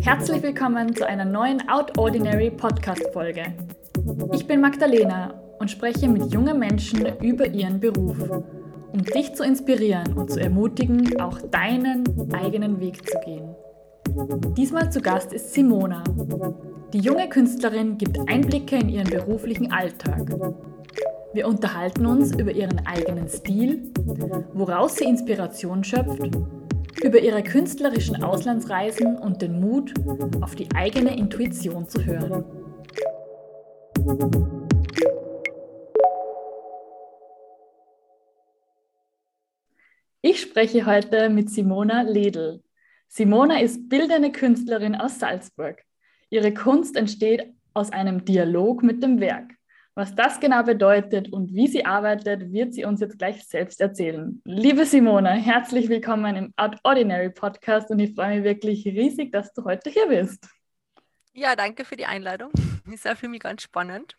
Herzlich willkommen zu einer neuen Out Ordinary Podcast-Folge. Ich bin Magdalena und spreche mit jungen Menschen über ihren Beruf, um dich zu inspirieren und zu ermutigen, auch deinen eigenen Weg zu gehen. Diesmal zu Gast ist Simona. Die junge Künstlerin gibt Einblicke in ihren beruflichen Alltag. Wir unterhalten uns über ihren eigenen Stil, woraus sie Inspiration schöpft, über ihre künstlerischen Auslandsreisen und den Mut, auf die eigene Intuition zu hören. Ich spreche heute mit Simona Ledl. Simona ist bildende Künstlerin aus Salzburg. Ihre Kunst entsteht aus einem Dialog mit dem Werk. Was das genau bedeutet und wie sie arbeitet, wird sie uns jetzt gleich selbst erzählen. Liebe Simone, herzlich willkommen im Out Ordinary Podcast und ich freue mich wirklich riesig, dass du heute hier bist. Ja, danke für die Einladung. Ist ja für mich ganz spannend.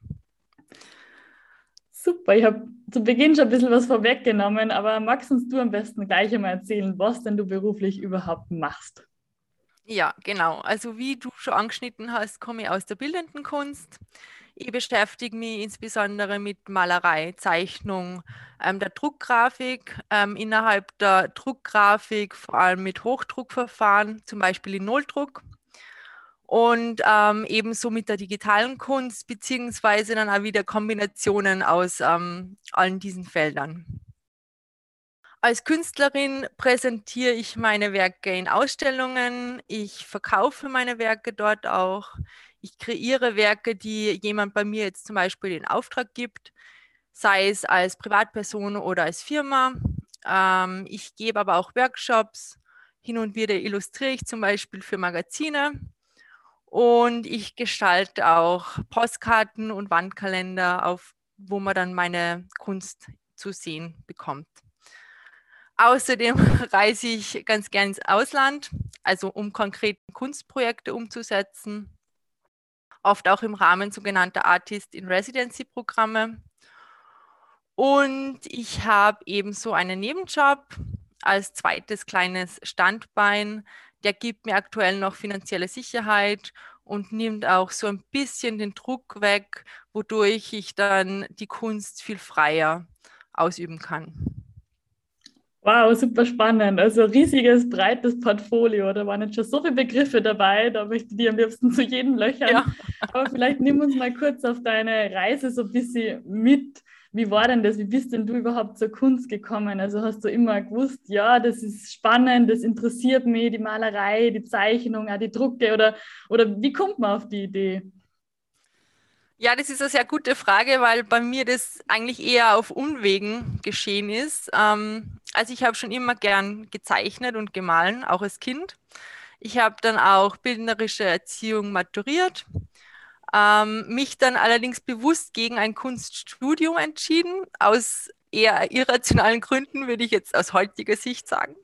Super, ich habe zu Beginn schon ein bisschen was vorweggenommen, aber magst uns du am besten gleich einmal erzählen, was denn du beruflich überhaupt machst? Ja, genau. Also wie du schon angeschnitten hast, komme ich aus der bildenden Kunst. Ich beschäftige mich insbesondere mit Malerei, Zeichnung, ähm, der Druckgrafik, ähm, innerhalb der Druckgrafik vor allem mit Hochdruckverfahren, zum Beispiel in Nulldruck. Und ähm, ebenso mit der digitalen Kunst, beziehungsweise dann auch wieder Kombinationen aus ähm, allen diesen Feldern. Als Künstlerin präsentiere ich meine Werke in Ausstellungen, ich verkaufe meine Werke dort auch, ich kreiere Werke, die jemand bei mir jetzt zum Beispiel in Auftrag gibt, sei es als Privatperson oder als Firma. Ähm, ich gebe aber auch Workshops. Hin und wieder illustriere ich zum Beispiel für Magazine. Und ich gestalte auch Postkarten und Wandkalender, auf, wo man dann meine Kunst zu sehen bekommt. Außerdem reise ich ganz gern ins Ausland, also um konkrete Kunstprojekte umzusetzen oft auch im Rahmen sogenannter Artist in Residency Programme. Und ich habe ebenso einen Nebenjob als zweites kleines Standbein. Der gibt mir aktuell noch finanzielle Sicherheit und nimmt auch so ein bisschen den Druck weg, wodurch ich dann die Kunst viel freier ausüben kann. Wow, super spannend. Also riesiges, breites Portfolio. Da waren jetzt schon so viele Begriffe dabei. Da möchte ich dir am liebsten zu jedem löchern. Ja. Aber vielleicht nimm uns mal kurz auf deine Reise so ein bisschen mit. Wie war denn das? Wie bist denn du überhaupt zur Kunst gekommen? Also hast du immer gewusst, ja, das ist spannend, das interessiert mich, die Malerei, die Zeichnung, auch die Drucke oder, oder wie kommt man auf die Idee? Ja, das ist eine sehr gute Frage, weil bei mir das eigentlich eher auf Unwegen geschehen ist. Ähm, also ich habe schon immer gern gezeichnet und gemahlen, auch als Kind. Ich habe dann auch bildnerische Erziehung maturiert, ähm, mich dann allerdings bewusst gegen ein Kunststudium entschieden, aus eher irrationalen Gründen, würde ich jetzt aus heutiger Sicht sagen.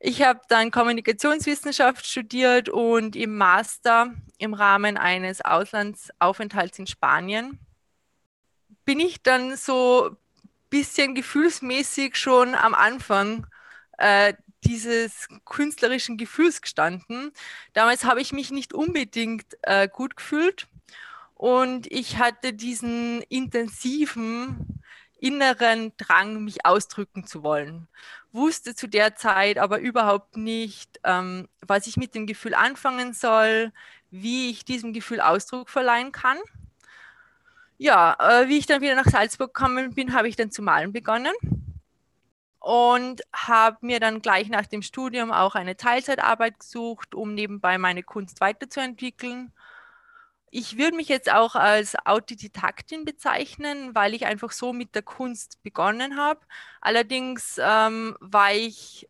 Ich habe dann Kommunikationswissenschaft studiert und im Master im Rahmen eines Auslandsaufenthalts in Spanien bin ich dann so ein bisschen gefühlsmäßig schon am Anfang äh, dieses künstlerischen Gefühls gestanden. Damals habe ich mich nicht unbedingt äh, gut gefühlt und ich hatte diesen intensiven inneren Drang, mich ausdrücken zu wollen. Wusste zu der Zeit aber überhaupt nicht, ähm, was ich mit dem Gefühl anfangen soll, wie ich diesem Gefühl Ausdruck verleihen kann. Ja, äh, wie ich dann wieder nach Salzburg gekommen bin, habe ich dann zu malen begonnen und habe mir dann gleich nach dem Studium auch eine Teilzeitarbeit gesucht, um nebenbei meine Kunst weiterzuentwickeln ich würde mich jetzt auch als Autodidaktin bezeichnen, weil ich einfach so mit der Kunst begonnen habe. Allerdings ähm, war ich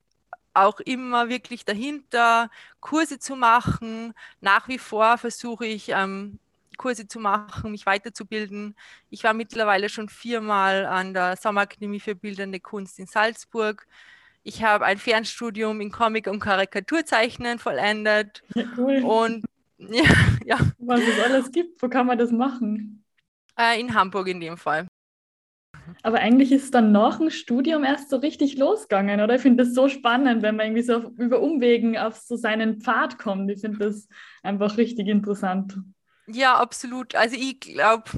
auch immer wirklich dahinter, Kurse zu machen. Nach wie vor versuche ich, ähm, Kurse zu machen, mich weiterzubilden. Ich war mittlerweile schon viermal an der Sommerakademie für Bildende Kunst in Salzburg. Ich habe ein Fernstudium in Comic und Karikaturzeichnen vollendet. Ja, cool. Und ja, ja. Was es alles gibt, wo kann man das machen? Äh, in Hamburg in dem Fall. Aber eigentlich ist es dann nach dem Studium erst so richtig losgegangen, oder? Ich finde das so spannend, wenn man irgendwie so auf, über Umwegen auf so seinen Pfad kommt. Ich finde das einfach richtig interessant. Ja, absolut. Also ich glaube,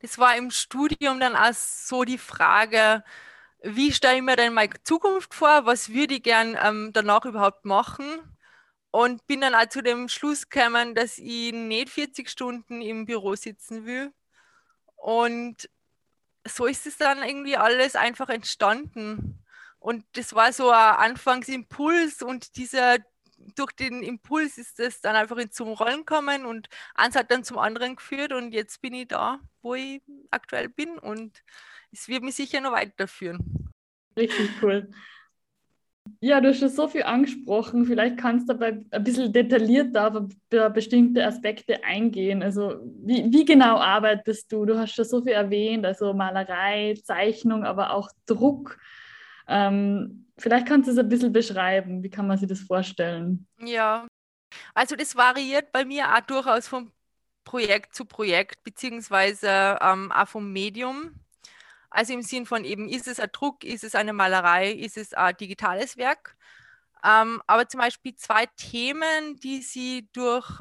das war im Studium dann auch so die Frage, wie stelle ich mir denn meine Zukunft vor? Was würde ich gern ähm, danach überhaupt machen? Und bin dann auch zu dem Schluss gekommen, dass ich nicht 40 Stunden im Büro sitzen will. Und so ist es dann irgendwie alles einfach entstanden. Und das war so ein Anfangsimpuls und dieser, durch den Impuls ist es dann einfach zum Rollen gekommen und eins hat dann zum anderen geführt und jetzt bin ich da, wo ich aktuell bin und es wird mich sicher noch weiterführen. Richtig cool. Ja, du hast schon so viel angesprochen. Vielleicht kannst du dabei ein bisschen detaillierter auf bestimmte Aspekte eingehen. Also, wie, wie genau arbeitest du? Du hast schon so viel erwähnt, also Malerei, Zeichnung, aber auch Druck. Ähm, vielleicht kannst du es ein bisschen beschreiben. Wie kann man sich das vorstellen? Ja, also das variiert bei mir auch durchaus von Projekt zu Projekt, beziehungsweise ähm, auch vom Medium. Also im Sinn von eben, ist es ein Druck, ist es eine Malerei, ist es ein digitales Werk. Ähm, aber zum Beispiel zwei Themen, die sie durch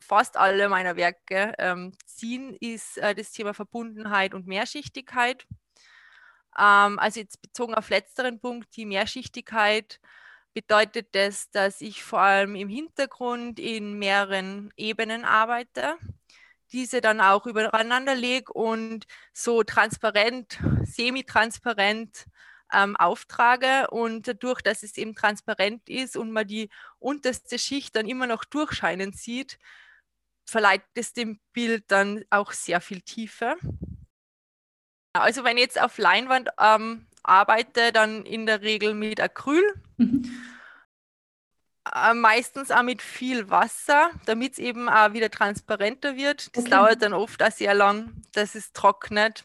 fast alle meiner Werke ähm, ziehen, ist äh, das Thema Verbundenheit und Mehrschichtigkeit. Ähm, also jetzt bezogen auf letzteren Punkt, die Mehrschichtigkeit bedeutet das, dass ich vor allem im Hintergrund in mehreren Ebenen arbeite diese dann auch übereinander lege und so transparent, semi-transparent ähm, auftrage. Und dadurch, dass es eben transparent ist und man die unterste Schicht dann immer noch durchscheinen sieht, verleiht es dem Bild dann auch sehr viel Tiefe. Also wenn ich jetzt auf Leinwand ähm, arbeite, dann in der Regel mit Acryl. Mhm. Äh, meistens auch mit viel Wasser, damit es eben auch wieder transparenter wird. Das okay. dauert dann oft auch sehr lang, dass es trocknet.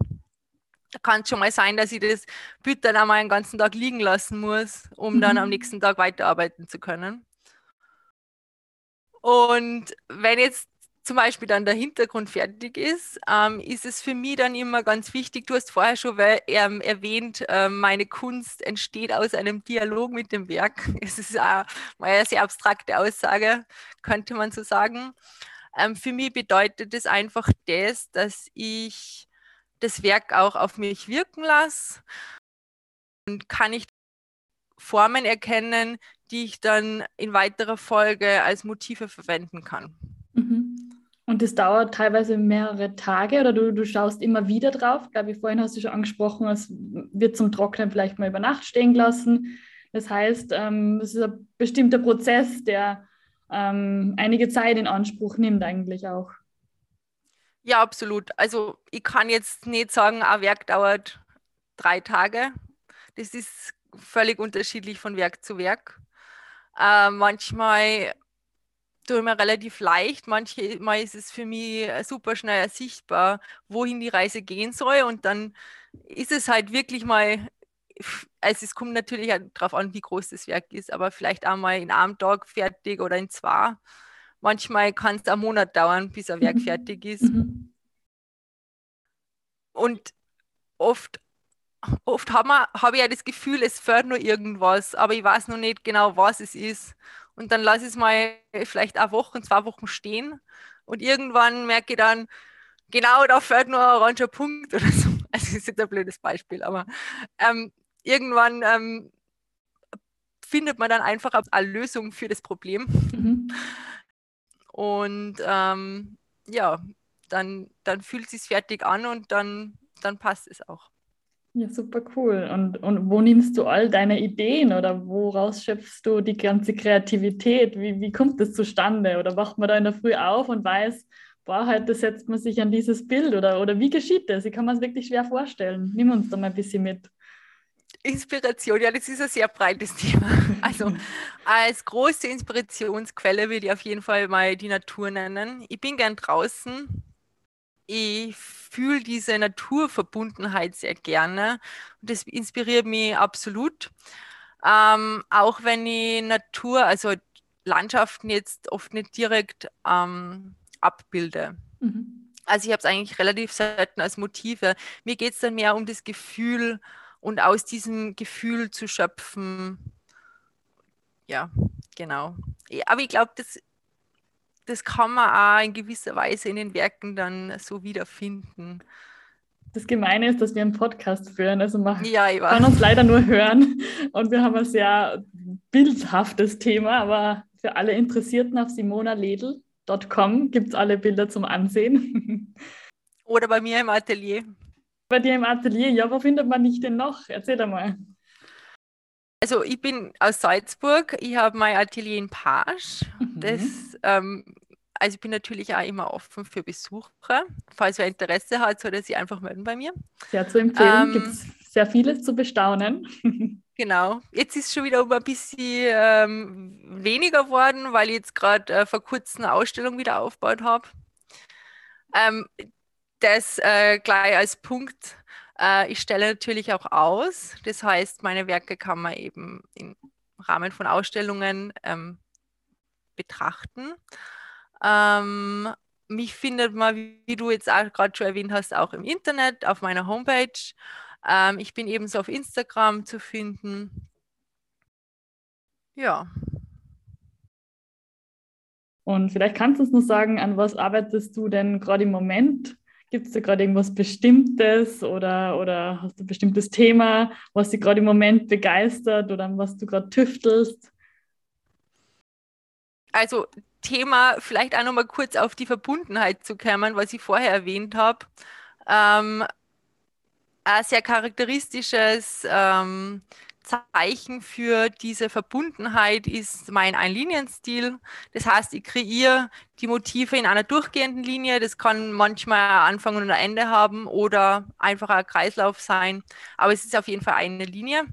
Da kann es schon mal sein, dass ich das Bild dann einmal einen ganzen Tag liegen lassen muss, um mhm. dann am nächsten Tag weiterarbeiten zu können. Und wenn jetzt zum Beispiel dann der Hintergrund fertig ist, ähm, ist es für mich dann immer ganz wichtig, du hast vorher schon ähm, erwähnt, äh, meine Kunst entsteht aus einem Dialog mit dem Werk. Es ist auch mal eine sehr abstrakte Aussage, könnte man so sagen. Ähm, für mich bedeutet es einfach das, dass ich das Werk auch auf mich wirken lasse und kann ich Formen erkennen, die ich dann in weiterer Folge als Motive verwenden kann. Und das dauert teilweise mehrere Tage oder du, du schaust immer wieder drauf. Ich glaube, vorhin hast du schon angesprochen, es wird zum Trocknen vielleicht mal über Nacht stehen gelassen. Das heißt, ähm, es ist ein bestimmter Prozess, der ähm, einige Zeit in Anspruch nimmt eigentlich auch. Ja, absolut. Also ich kann jetzt nicht sagen, ein Werk dauert drei Tage. Das ist völlig unterschiedlich von Werk zu Werk. Äh, manchmal tue mir relativ leicht. Manchmal ist es für mich super schnell sichtbar, wohin die Reise gehen soll. Und dann ist es halt wirklich mal, also es kommt natürlich darauf an, wie groß das Werk ist, aber vielleicht einmal in einem Tag fertig oder in zwei. Manchmal kann es einen Monat dauern, bis ein Werk mhm. fertig ist. Mhm. Und oft, oft habe hab ich ja das Gefühl, es fährt nur irgendwas, aber ich weiß noch nicht genau, was es ist. Und dann lasse ich es mal vielleicht eine Woche, zwei Wochen stehen. Und irgendwann merke ich dann, genau, da fällt nur ein oranger Punkt oder so. Also das ist jetzt ein blödes Beispiel, aber ähm, irgendwann ähm, findet man dann einfach eine Lösung für das Problem. Mhm. Und ähm, ja, dann, dann fühlt es sich fertig an und dann, dann passt es auch. Ja, super cool. Und, und wo nimmst du all deine Ideen oder woraus schöpfst du die ganze Kreativität? Wie, wie kommt das zustande? Oder wacht man da in der Früh auf und weiß, boah, heute setzt man sich an dieses Bild oder, oder wie geschieht das? Ich kann man es wirklich schwer vorstellen. Nimm uns da mal ein bisschen mit. Inspiration, ja, das ist ein sehr breites Thema. Also als große Inspirationsquelle würde ich auf jeden Fall mal die Natur nennen. Ich bin gern draußen, ich fühle diese Naturverbundenheit sehr gerne und das inspiriert mich absolut. Ähm, auch wenn ich Natur, also Landschaften jetzt oft nicht direkt ähm, abbilde. Mhm. Also ich habe es eigentlich relativ selten als Motive. Mir geht es dann mehr um das Gefühl und aus diesem Gefühl zu schöpfen. Ja, genau. Aber ich glaube, das, das kann man auch in gewisser Weise in den Werken dann so wiederfinden. Das Gemeine ist, dass wir einen Podcast führen. Also man ja, kann uns leider nur hören. Und wir haben ein sehr bildhaftes Thema, aber für alle Interessierten auf simonaledel.com gibt es alle Bilder zum Ansehen. Oder bei mir im Atelier. Bei dir im Atelier, ja, wo findet man dich denn noch? Erzähl doch mal. Also ich bin aus Salzburg, ich habe mein Atelier in Page. Mhm. Das, ähm, also ich bin natürlich auch immer offen für Besucher. Falls wer Interesse hat, soll er sich einfach melden bei mir. Sehr zu empfehlen, ähm, gibt es sehr vieles zu bestaunen. Genau. Jetzt ist schon wieder ein bisschen ähm, weniger geworden, weil ich jetzt gerade äh, vor kurzem eine Ausstellung wieder aufgebaut habe. Ähm, das äh, gleich als Punkt. Äh, ich stelle natürlich auch aus. Das heißt, meine Werke kann man eben im Rahmen von Ausstellungen ähm, betrachten. Ähm, mich findet man, wie du jetzt auch gerade schon erwähnt hast, auch im Internet, auf meiner Homepage. Ähm, ich bin ebenso auf Instagram zu finden. Ja. Und vielleicht kannst du uns noch sagen, an was arbeitest du denn gerade im Moment? Gibt es da gerade irgendwas Bestimmtes oder, oder hast du ein bestimmtes Thema, was dich gerade im Moment begeistert oder was du gerade tüftelst? Also Thema, vielleicht auch noch mal kurz auf die Verbundenheit zu kommen, was ich vorher erwähnt habe. Ähm, ein sehr charakteristisches ähm, Zeichen für diese Verbundenheit ist mein Einlinienstil. Das heißt, ich kreiere die Motive in einer durchgehenden Linie. Das kann manchmal Anfang und Ende haben oder einfach ein Kreislauf sein. Aber es ist auf jeden Fall eine Linie.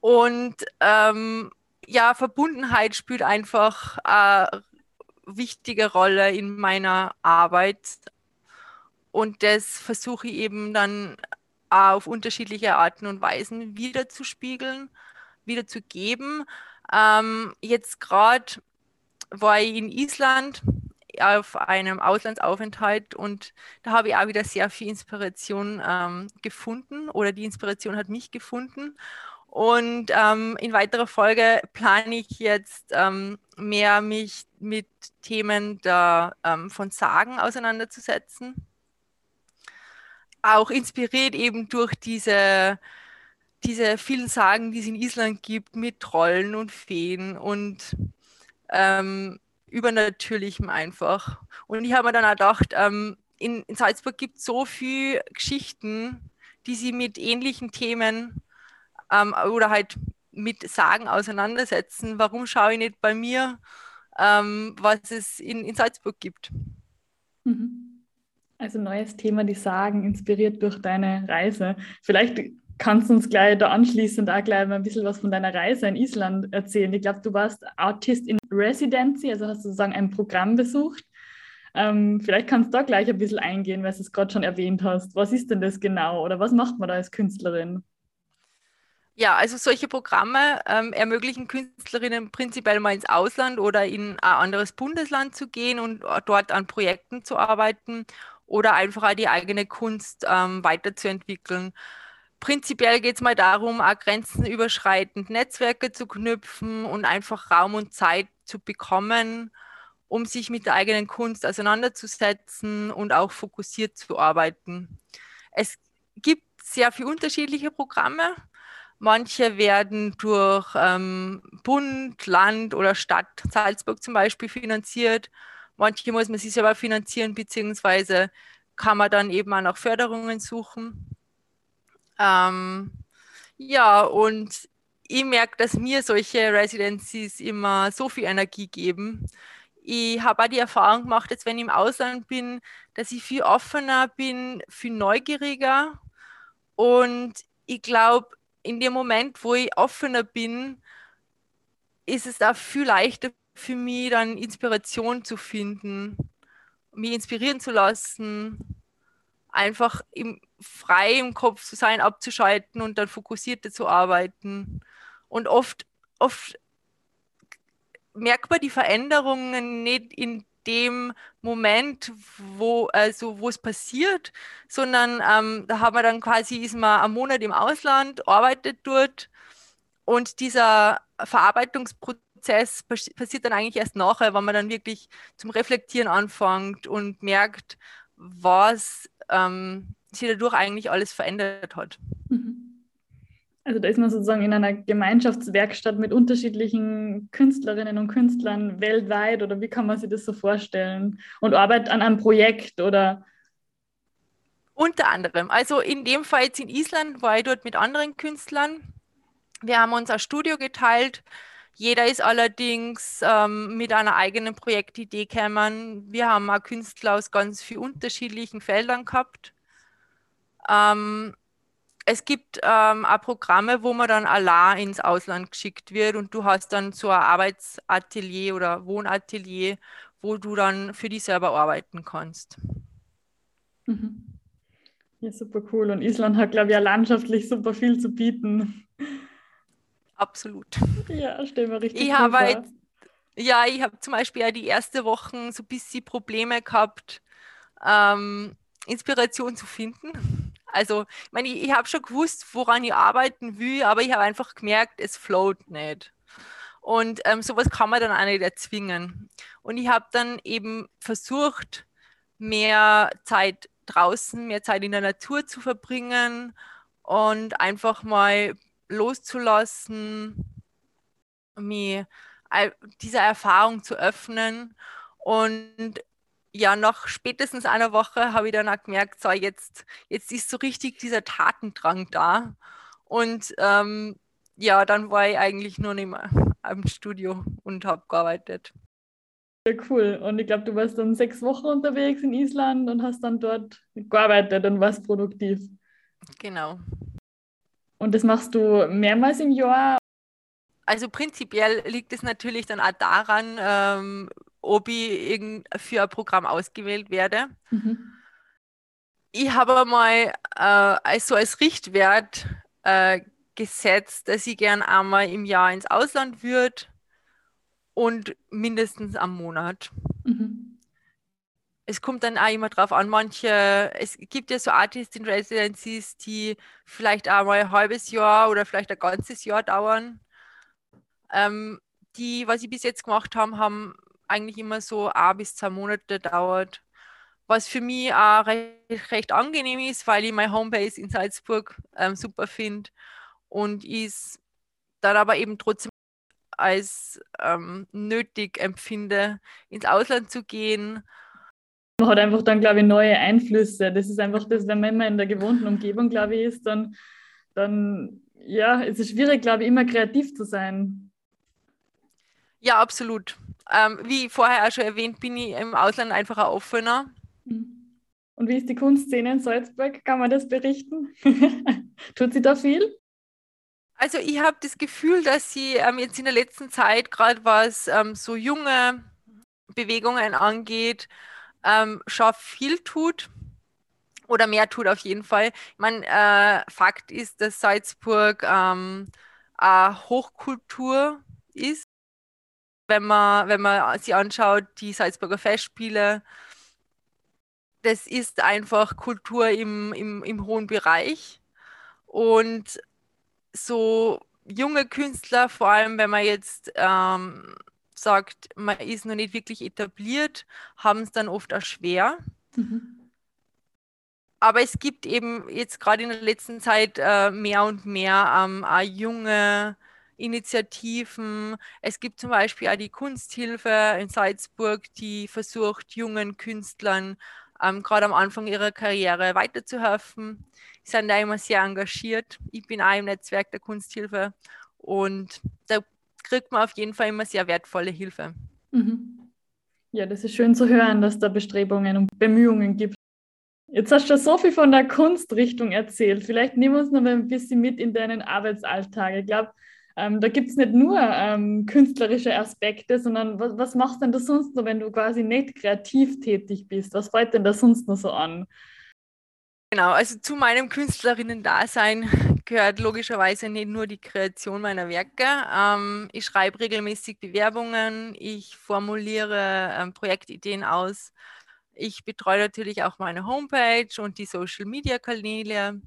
Und ähm, ja, Verbundenheit spielt einfach eine wichtige Rolle in meiner Arbeit. Und das versuche ich eben dann auf unterschiedliche Arten und Weisen wiederzuspiegeln, wiederzugeben. Ähm, jetzt gerade war ich in Island auf einem Auslandsaufenthalt und da habe ich auch wieder sehr viel Inspiration ähm, gefunden oder die Inspiration hat mich gefunden. Und ähm, in weiterer Folge plane ich jetzt ähm, mehr mich mit Themen der, ähm, von Sagen auseinanderzusetzen auch inspiriert eben durch diese, diese vielen Sagen, die es in Island gibt, mit Trollen und Feen und ähm, Übernatürlichem einfach. Und ich habe mir dann auch gedacht, ähm, in, in, Salzburg gibt es so viele Geschichten, die sie mit ähnlichen Themen ähm, oder halt mit Sagen auseinandersetzen. Warum schaue ich nicht bei mir, ähm, was es in, in Salzburg gibt? Mhm. Also neues Thema, die Sagen, inspiriert durch deine Reise. Vielleicht kannst du uns gleich da anschließend auch gleich mal ein bisschen was von deiner Reise in Island erzählen. Ich glaube, du warst Artist in Residency, also hast du sozusagen ein Programm besucht. Ähm, vielleicht kannst du da gleich ein bisschen eingehen, weil du es gerade schon erwähnt hast. Was ist denn das genau oder was macht man da als Künstlerin? Ja, also solche Programme ähm, ermöglichen Künstlerinnen prinzipiell mal ins Ausland oder in ein anderes Bundesland zu gehen und dort an Projekten zu arbeiten oder einfach auch die eigene Kunst ähm, weiterzuentwickeln. Prinzipiell geht es mal darum, auch grenzenüberschreitend Netzwerke zu knüpfen und einfach Raum und Zeit zu bekommen, um sich mit der eigenen Kunst auseinanderzusetzen und auch fokussiert zu arbeiten. Es gibt sehr viele unterschiedliche Programme. Manche werden durch ähm, Bund, Land oder Stadt Salzburg zum Beispiel finanziert. Manche muss man sich selber finanzieren, beziehungsweise kann man dann eben auch nach Förderungen suchen. Ähm, ja, und ich merke, dass mir solche Residencies immer so viel Energie geben. Ich habe auch die Erfahrung gemacht, dass wenn ich im Ausland bin, dass ich viel offener bin, viel neugieriger. Und ich glaube, in dem Moment, wo ich offener bin, ist es auch viel leichter für mich dann Inspiration zu finden, mich inspirieren zu lassen, einfach im, frei im Kopf zu sein, abzuschalten und dann fokussierter zu arbeiten. Und oft, oft merkt man die Veränderungen nicht in dem Moment, wo also wo es passiert, sondern ähm, da haben wir dann quasi ist man einen Monat im Ausland, arbeitet dort und dieser Verarbeitungsprozess passiert dann eigentlich erst nachher, wenn man dann wirklich zum Reflektieren anfängt und merkt, was ähm, sich dadurch eigentlich alles verändert hat. Mhm. Also da ist man sozusagen in einer Gemeinschaftswerkstatt mit unterschiedlichen Künstlerinnen und Künstlern weltweit oder wie kann man sich das so vorstellen? Und arbeitet an einem Projekt oder? Unter anderem. Also in dem Fall jetzt in Island war ich dort mit anderen Künstlern. Wir haben uns ein Studio geteilt. Jeder ist allerdings ähm, mit einer eigenen Projektidee gekommen. Wir haben auch Künstler aus ganz vielen unterschiedlichen Feldern gehabt. Ähm, es gibt ähm, auch Programme, wo man dann allein ins Ausland geschickt wird und du hast dann so ein Arbeitsatelier oder Wohnatelier, wo du dann für dich selber arbeiten kannst. Mhm. Ja, super cool. Und Island hat, glaube ich, ja landschaftlich super viel zu bieten. Absolut. Ja, stell mir richtig ich habe jetzt, Ja, ich habe zum Beispiel ja die erste Woche so ein bisschen Probleme gehabt, ähm, Inspiration zu finden also, ich meine, ich, ich habe schon gewusst, woran ich arbeiten will, aber ich habe einfach gemerkt, es float nicht. Und ähm, sowas kann man dann auch nicht erzwingen. Und ich habe dann eben versucht, mehr Zeit draußen, mehr Zeit in der Natur zu verbringen und einfach mal loszulassen, mir dieser Erfahrung zu öffnen. Und ja, nach spätestens einer Woche habe ich dann auch gemerkt, so jetzt, jetzt ist so richtig dieser Tatendrang da. Und ähm, ja, dann war ich eigentlich nur nicht mehr im Studio und habe gearbeitet. Ja, cool. Und ich glaube, du warst dann sechs Wochen unterwegs in Island und hast dann dort gearbeitet und warst produktiv. Genau. Und das machst du mehrmals im Jahr? Also prinzipiell liegt es natürlich dann auch daran, ähm, ob ich für ein Programm ausgewählt werde. Mhm. Ich habe mal äh, also als Richtwert äh, gesetzt, dass ich gern einmal im Jahr ins Ausland würde und mindestens am Monat. Mhm. Es kommt dann auch immer drauf an, manche, es gibt ja so Artist in Residencies, die vielleicht einmal ein halbes Jahr oder vielleicht ein ganzes Jahr dauern. Ähm, die, was ich bis jetzt gemacht habe, haben eigentlich immer so ein bis zwei Monate dauert. Was für mich auch recht, recht angenehm ist, weil ich meine Homebase in Salzburg ähm, super finde und ist dann aber eben trotzdem als ähm, nötig empfinde, ins Ausland zu gehen. Man hat einfach dann, glaube ich, neue Einflüsse. Das ist einfach das, wenn man immer in der gewohnten Umgebung, glaube ich, ist, dann, dann ja, es ist schwierig, glaube ich, immer kreativ zu sein. Ja, absolut. Ähm, wie vorher auch schon erwähnt, bin ich im Ausland einfach ein offener. Mhm. Und wie ist die Kunstszene in Salzburg? Kann man das berichten? Tut sie da viel? Also ich habe das Gefühl, dass sie ähm, jetzt in der letzten Zeit, gerade was ähm, so junge Bewegungen angeht, ähm, schon viel tut oder mehr tut auf jeden Fall. Ich meine, äh, Fakt ist, dass Salzburg ähm, eine Hochkultur ist wenn man, wenn man sich anschaut, die Salzburger Festspiele, das ist einfach Kultur im, im, im hohen Bereich. Und so junge Künstler, vor allem wenn man jetzt ähm, sagt, man ist noch nicht wirklich etabliert, haben es dann oft auch schwer. Mhm. Aber es gibt eben jetzt gerade in der letzten Zeit äh, mehr und mehr ähm, auch junge Initiativen. Es gibt zum Beispiel auch die Kunsthilfe in Salzburg, die versucht, jungen Künstlern ähm, gerade am Anfang ihrer Karriere weiterzuhelfen. Sie sind da immer sehr engagiert. Ich bin auch im Netzwerk der Kunsthilfe und da kriegt man auf jeden Fall immer sehr wertvolle Hilfe. Mhm. Ja, das ist schön zu hören, dass da Bestrebungen und Bemühungen gibt. Jetzt hast du so viel von der Kunstrichtung erzählt. Vielleicht nehmen wir uns noch ein bisschen mit in deinen Arbeitsalltag. Ich glaube, ähm, da gibt es nicht nur ähm, künstlerische Aspekte, sondern was, was machst denn du sonst noch, wenn du quasi nicht kreativ tätig bist? Was fällt denn da sonst noch so an? Genau, also zu meinem Künstlerinnen-Dasein gehört logischerweise nicht nur die Kreation meiner Werke. Ähm, ich schreibe regelmäßig Bewerbungen, ich formuliere ähm, Projektideen aus, ich betreue natürlich auch meine Homepage und die Social-Media-Kanäle.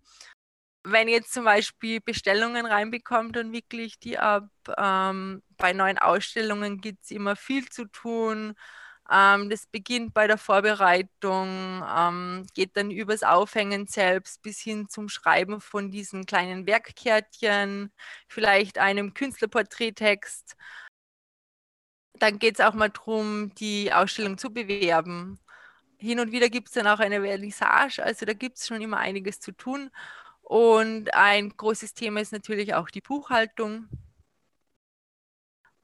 Wenn jetzt zum Beispiel Bestellungen reinbekommt, dann wirklich die ab. Ähm, bei neuen Ausstellungen gibt es immer viel zu tun. Ähm, das beginnt bei der Vorbereitung, ähm, geht dann übers Aufhängen selbst bis hin zum Schreiben von diesen kleinen Werkkärtchen, vielleicht einem Künstlerporträttext. Dann geht es auch mal darum, die Ausstellung zu bewerben. Hin und wieder gibt es dann auch eine Vernissage, also da gibt es schon immer einiges zu tun. Und ein großes Thema ist natürlich auch die Buchhaltung.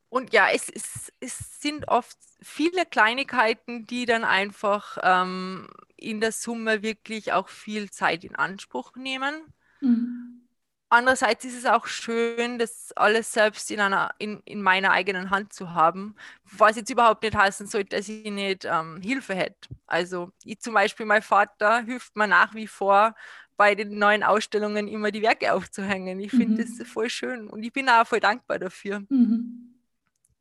Und ja, es, es, es sind oft viele Kleinigkeiten, die dann einfach ähm, in der Summe wirklich auch viel Zeit in Anspruch nehmen. Mhm. Andererseits ist es auch schön, das alles selbst in, einer, in, in meiner eigenen Hand zu haben, was jetzt überhaupt nicht heißen sollte, dass ich nicht ähm, Hilfe hätte. Also ich zum Beispiel, mein Vater hilft mir nach wie vor bei den neuen Ausstellungen immer die Werke aufzuhängen. Ich finde mhm. das voll schön und ich bin auch voll dankbar dafür. Mhm.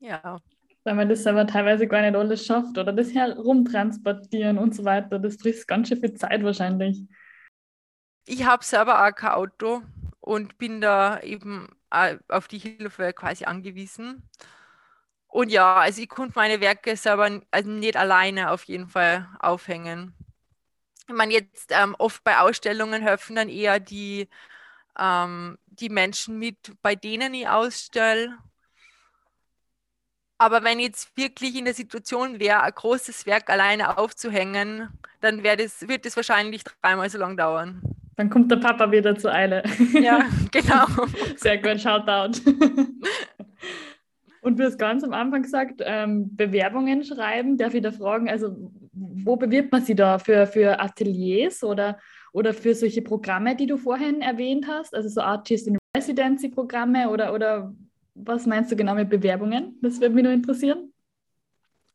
Ja. Weil man das aber teilweise gar nicht alles schafft oder das herumtransportieren und so weiter. Das frisst ganz schön viel Zeit wahrscheinlich. Ich habe selber auch kein Auto und bin da eben auf die Hilfe quasi angewiesen. Und ja, also ich konnte meine Werke selber also nicht alleine auf jeden Fall aufhängen. Ich meine, jetzt ähm, oft bei Ausstellungen helfen dann eher die, ähm, die Menschen mit, bei denen ich ausstelle aber wenn ich jetzt wirklich in der Situation wäre, ein großes Werk alleine aufzuhängen, dann das, wird es wahrscheinlich dreimal so lang dauern. Dann kommt der Papa wieder zur Eile. Ja, genau. Sehr gut, Shoutout. Und du hast ganz am Anfang gesagt, ähm, Bewerbungen schreiben. Darf ich da fragen, also wo bewirbt man sie da? Für, für Ateliers oder, oder für solche Programme, die du vorhin erwähnt hast? Also so Artist in Residency Programme oder, oder was meinst du genau mit Bewerbungen? Das würde mich nur interessieren.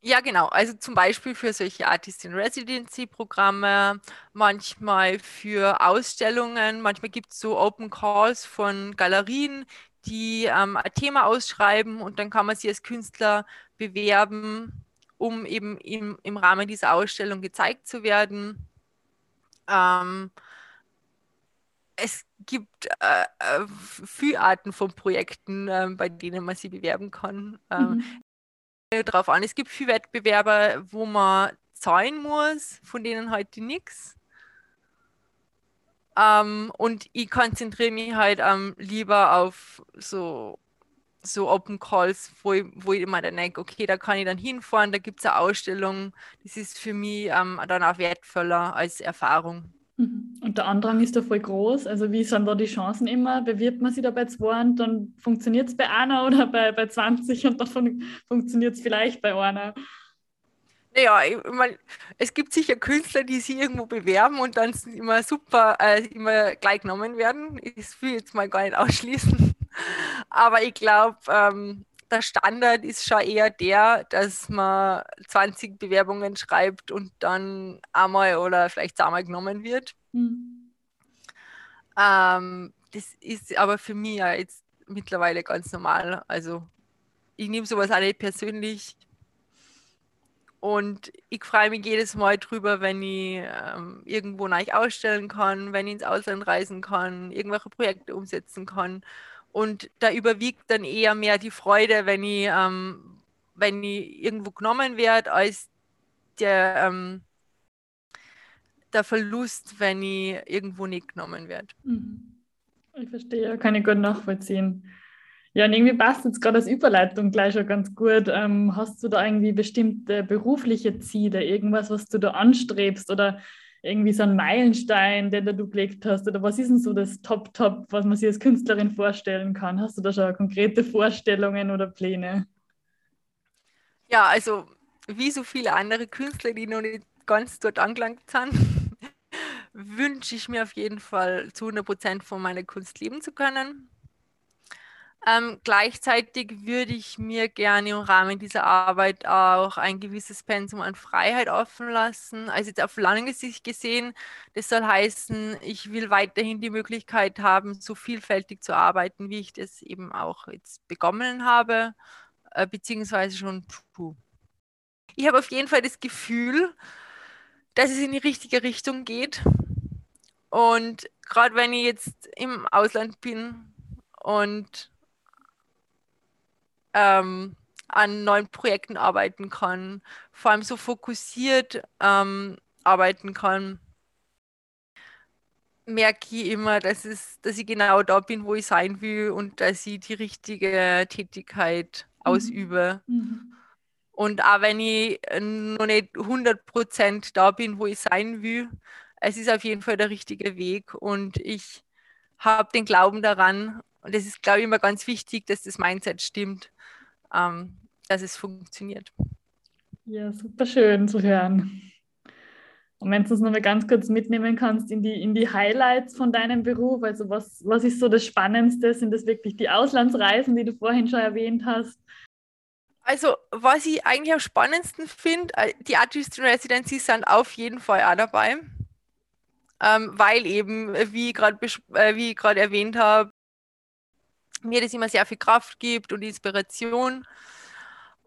Ja, genau. Also zum Beispiel für solche Artist in Residency Programme, manchmal für Ausstellungen, manchmal gibt es so Open Calls von Galerien, die ähm, ein Thema ausschreiben und dann kann man sich als Künstler bewerben, um eben im, im Rahmen dieser Ausstellung gezeigt zu werden. Ähm, es gibt äh, äh, viele Arten von Projekten, äh, bei denen man sich bewerben kann. Ähm, mhm. Darauf an, es gibt viele Wettbewerbe, wo man zahlen muss, von denen heute nichts. Ähm, und ich konzentriere mich halt ähm, lieber auf so, so Open Calls, wo ich, wo ich immer dann denke, okay, da kann ich dann hinfahren, da gibt es eine Ausstellung. Das ist für mich ähm, dann auch wertvoller als Erfahrung. Und der Andrang ist da voll groß. Also wie sind da die Chancen immer? Bewirbt man sich da bei zwei und dann funktioniert es bei einer oder bei, bei 20 und dann funktioniert es vielleicht bei einer? Naja, ich mein, es gibt sicher Künstler, die sich irgendwo bewerben und dann immer super, äh, immer gleich genommen werden. Ich will jetzt mal gar nicht ausschließen. Aber ich glaube, ähm, der Standard ist schon eher der, dass man 20 Bewerbungen schreibt und dann einmal oder vielleicht zweimal genommen wird. Mhm. Ähm, das ist aber für mich ja jetzt mittlerweile ganz normal. Also ich nehme sowas auch nicht persönlich. Und ich freue mich jedes Mal drüber, wenn ich ähm, irgendwo neu ausstellen kann, wenn ich ins Ausland reisen kann, irgendwelche Projekte umsetzen kann. Und da überwiegt dann eher mehr die Freude, wenn ich, ähm, wenn ich irgendwo genommen werde, als der, ähm, der Verlust, wenn ich irgendwo nicht genommen werde. Mhm. Ich verstehe, kann ich gut nachvollziehen. Ja, und irgendwie passt jetzt gerade als Überleitung gleich schon ganz gut. Ähm, hast du da irgendwie bestimmte berufliche Ziele, irgendwas, was du da anstrebst oder irgendwie so ein Meilenstein, den du gelegt hast? Oder was ist denn so das Top-Top, was man sich als Künstlerin vorstellen kann? Hast du da schon konkrete Vorstellungen oder Pläne? Ja, also wie so viele andere Künstler, die noch nicht ganz dort angelangt sind, wünsche ich mir auf jeden Fall zu 100 Prozent von meiner Kunst leben zu können. Ähm, gleichzeitig würde ich mir gerne im Rahmen dieser Arbeit auch ein gewisses Pensum an Freiheit offen lassen. Also jetzt auf lange Sicht gesehen, das soll heißen, ich will weiterhin die Möglichkeit haben, so vielfältig zu arbeiten, wie ich das eben auch jetzt begonnen habe, äh, beziehungsweise schon tue. Ich habe auf jeden Fall das Gefühl, dass es in die richtige Richtung geht. Und gerade wenn ich jetzt im Ausland bin und ähm, an neuen Projekten arbeiten kann, vor allem so fokussiert ähm, arbeiten kann, merke ich immer, dass, es, dass ich genau da bin, wo ich sein will und dass ich die richtige Tätigkeit mhm. ausübe. Mhm. Und auch wenn ich noch nicht 100% da bin, wo ich sein will, es ist auf jeden Fall der richtige Weg und ich habe den Glauben daran, und es ist, glaube ich, immer ganz wichtig, dass das Mindset stimmt, ähm, dass es funktioniert. Ja, super schön zu hören. Und wenn du uns noch mal ganz kurz mitnehmen kannst in die, in die Highlights von deinem Beruf, also was, was ist so das Spannendste? Sind das wirklich die Auslandsreisen, die du vorhin schon erwähnt hast? Also, was ich eigentlich am spannendsten finde, äh, die Artist in Residency sind auf jeden Fall auch dabei, ähm, weil eben, wie ich gerade äh, erwähnt habe, mir das immer sehr viel Kraft gibt und Inspiration.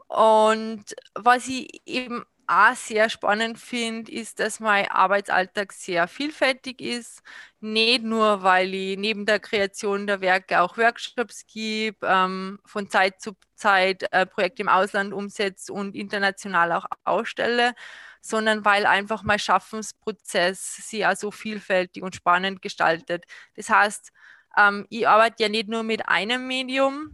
Und was ich eben auch sehr spannend finde, ist, dass mein Arbeitsalltag sehr vielfältig ist. Nicht nur, weil ich neben der Kreation der Werke auch Workshops gebe, ähm, von Zeit zu Zeit äh, Projekte im Ausland umsetze und international auch ausstelle, sondern weil einfach mein Schaffensprozess sich auch so vielfältig und spannend gestaltet. Das heißt, ähm, ich arbeite ja nicht nur mit einem Medium.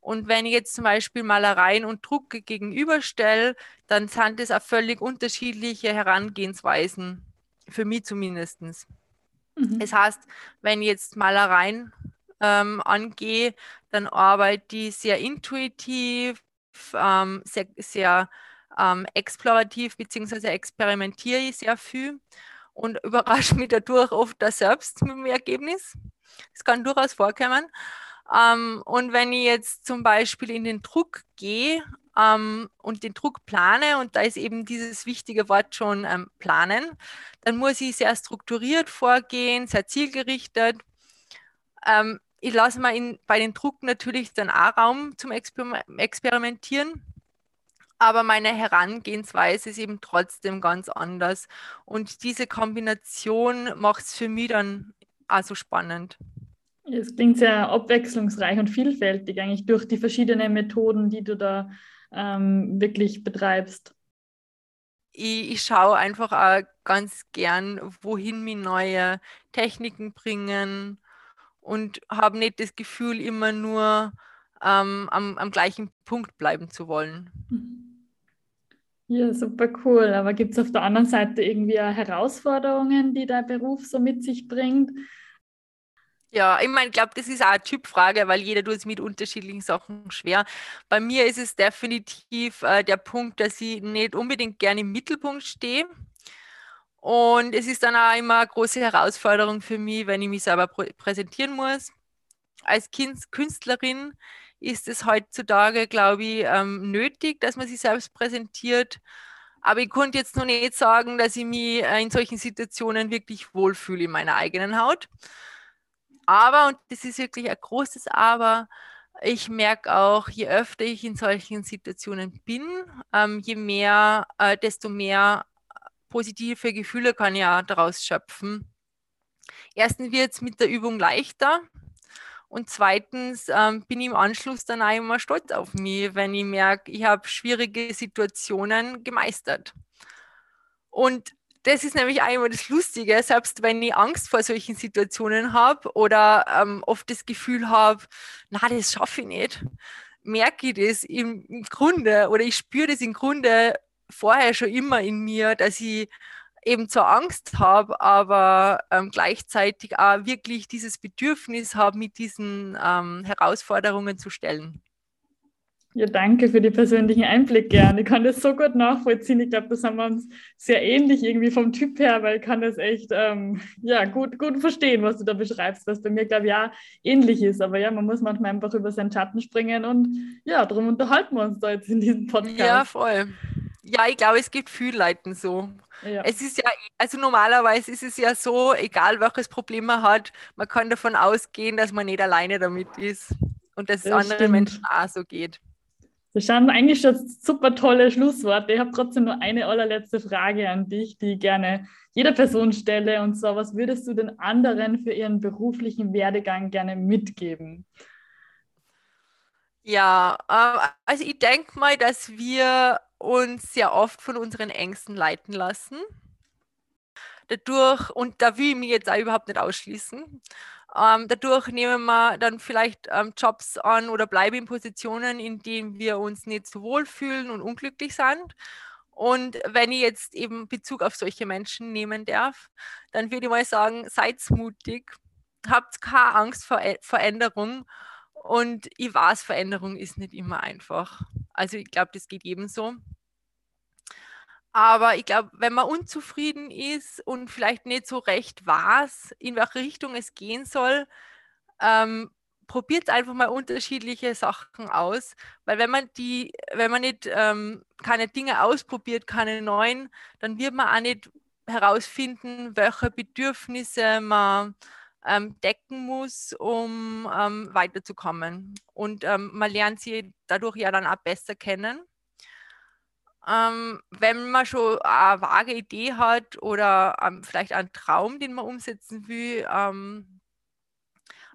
Und wenn ich jetzt zum Beispiel Malereien und Drucke gegenüberstelle, dann sind das auch völlig unterschiedliche Herangehensweisen, für mich zumindest. Mhm. Das heißt, wenn ich jetzt Malereien ähm, angehe, dann arbeite ich sehr intuitiv, ähm, sehr, sehr ähm, explorativ bzw. experimentiere ich sehr viel und überrasche mich dadurch oft auch selbst mit dem Ergebnis. Das kann durchaus vorkommen. Ähm, und wenn ich jetzt zum Beispiel in den Druck gehe ähm, und den Druck plane, und da ist eben dieses wichtige Wort schon ähm, planen, dann muss ich sehr strukturiert vorgehen, sehr zielgerichtet. Ähm, ich lasse mal in, bei den Druck natürlich dann auch Raum zum Exper Experimentieren aber meine Herangehensweise ist eben trotzdem ganz anders. Und diese Kombination macht es für mich dann also spannend. Es klingt sehr abwechslungsreich und vielfältig eigentlich durch die verschiedenen Methoden, die du da ähm, wirklich betreibst. Ich, ich schaue einfach auch ganz gern, wohin mir neue Techniken bringen und habe nicht das Gefühl, immer nur ähm, am, am gleichen Punkt bleiben zu wollen. Ja, super cool. Aber gibt es auf der anderen Seite irgendwie Herausforderungen, die der Beruf so mit sich bringt? Ja, ich meine, ich glaube, das ist auch eine Typfrage, weil jeder tut es mit unterschiedlichen Sachen schwer. Bei mir ist es definitiv äh, der Punkt, dass ich nicht unbedingt gerne im Mittelpunkt stehe. Und es ist dann auch immer eine große Herausforderung für mich, wenn ich mich selber präsentieren muss. Als kind Künstlerin ist es heutzutage, glaube ich, ähm, nötig, dass man sich selbst präsentiert. Aber ich konnte jetzt noch nicht sagen, dass ich mich äh, in solchen Situationen wirklich wohlfühle in meiner eigenen Haut. Aber, und das ist wirklich ein großes Aber, ich merke auch, je öfter ich in solchen Situationen bin, ähm, je mehr, äh, desto mehr positive Gefühle kann ich auch daraus schöpfen. Erstens wird es mit der Übung leichter. Und zweitens ähm, bin ich im Anschluss dann auch immer stolz auf mich, wenn ich merke, ich habe schwierige Situationen gemeistert. Und das ist nämlich einmal das Lustige, selbst wenn ich Angst vor solchen Situationen habe oder ähm, oft das Gefühl habe, na, das schaffe ich nicht, merke ich das im, im Grunde oder ich spüre das im Grunde vorher schon immer in mir, dass ich eben zwar Angst habe, aber ähm, gleichzeitig auch wirklich dieses Bedürfnis habe, mit diesen ähm, Herausforderungen zu stellen. Ja, danke für die persönlichen Einblicke. Ich kann das so gut nachvollziehen. Ich glaube, das haben wir uns sehr ähnlich irgendwie vom Typ her, weil ich kann das echt ähm, ja, gut, gut verstehen, was du da beschreibst, was bei mir, glaube ich, ja ähnlich ist. Aber ja, man muss manchmal einfach über seinen Schatten springen und ja, darum unterhalten wir uns da jetzt in diesem Podcast. Ja, voll. Ja, ich glaube, es gibt viele Leute so. Ja. Es ist ja, also normalerweise ist es ja so, egal welches Problem man hat, man kann davon ausgehen, dass man nicht alleine damit ist und dass es anderen stimmt. Menschen auch so geht. Das sind eigentlich schon super tolle Schlussworte. Ich habe trotzdem nur eine allerletzte Frage an dich, die ich gerne jeder Person stelle. Und zwar, was würdest du den anderen für ihren beruflichen Werdegang gerne mitgeben? Ja, äh, also ich denke mal, dass wir uns sehr oft von unseren Ängsten leiten lassen. Dadurch, und da will ich mich jetzt auch überhaupt nicht ausschließen, ähm, dadurch nehmen wir dann vielleicht ähm, Jobs an oder bleiben in Positionen, in denen wir uns nicht so wohl fühlen und unglücklich sind. Und wenn ich jetzt eben Bezug auf solche Menschen nehmen darf, dann würde ich mal sagen, seid mutig, habt keine Angst vor Veränderung. Und ich weiß, Veränderung ist nicht immer einfach. Also ich glaube, das geht jedem so. Aber ich glaube, wenn man unzufrieden ist und vielleicht nicht so recht weiß, in welche Richtung es gehen soll, ähm, probiert einfach mal unterschiedliche Sachen aus. Weil wenn man die, wenn man nicht ähm, keine Dinge ausprobiert, keine neuen, dann wird man auch nicht herausfinden, welche Bedürfnisse man decken muss, um ähm, weiterzukommen. Und ähm, man lernt sie dadurch ja dann auch besser kennen. Ähm, wenn man schon eine vage Idee hat oder ähm, vielleicht einen Traum, den man umsetzen will, ähm,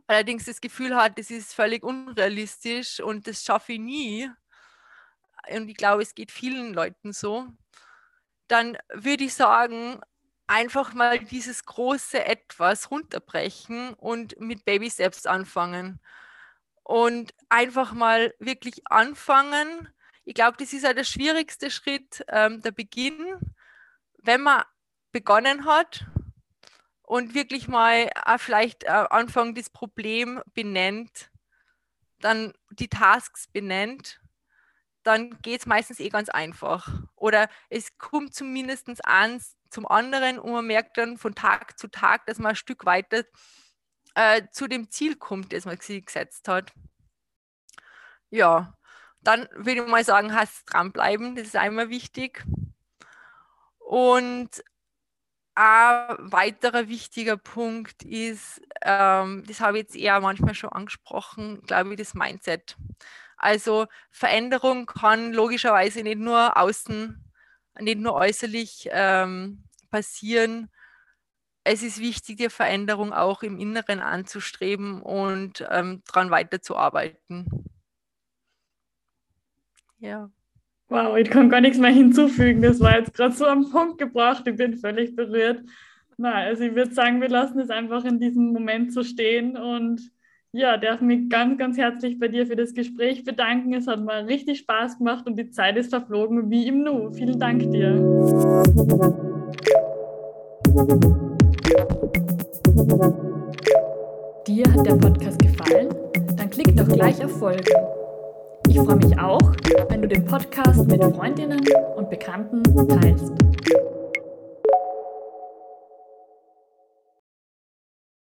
allerdings das Gefühl hat, das ist völlig unrealistisch und das schaffe ich nie, und ich glaube, es geht vielen Leuten so, dann würde ich sagen, einfach mal dieses große Etwas runterbrechen und mit Baby selbst anfangen. Und einfach mal wirklich anfangen, ich glaube, das ist ja der schwierigste Schritt, ähm, der Beginn, wenn man begonnen hat und wirklich mal äh, vielleicht äh, Anfang das Problem benennt, dann die Tasks benennt, dann geht es meistens eh ganz einfach. Oder es kommt zumindest eins zum anderen und man merkt dann von Tag zu Tag, dass man ein Stück weiter äh, zu dem Ziel kommt, das man sich gesetzt hat. Ja, dann würde ich mal sagen, hast dranbleiben, das ist einmal wichtig. Und ein weiterer wichtiger Punkt ist, ähm, das habe ich jetzt eher manchmal schon angesprochen, glaube ich, das Mindset. Also Veränderung kann logischerweise nicht nur außen, nicht nur äußerlich ähm, passieren. Es ist wichtig, die Veränderung auch im Inneren anzustreben und ähm, daran weiterzuarbeiten. Ja. Wow, ich kann gar nichts mehr hinzufügen. Das war jetzt gerade so am Punkt gebracht. Ich bin völlig berührt. Na, also ich würde sagen, wir lassen es einfach in diesem Moment so stehen und ja, darf mich ganz, ganz herzlich bei dir für das Gespräch bedanken. Es hat mal richtig Spaß gemacht und die Zeit ist verflogen wie im Nu. Vielen Dank dir. Dir hat der Podcast gefallen? Dann klick doch gleich auf Folgen ich freue mich auch, wenn du den Podcast mit Freundinnen und Bekannten teilst.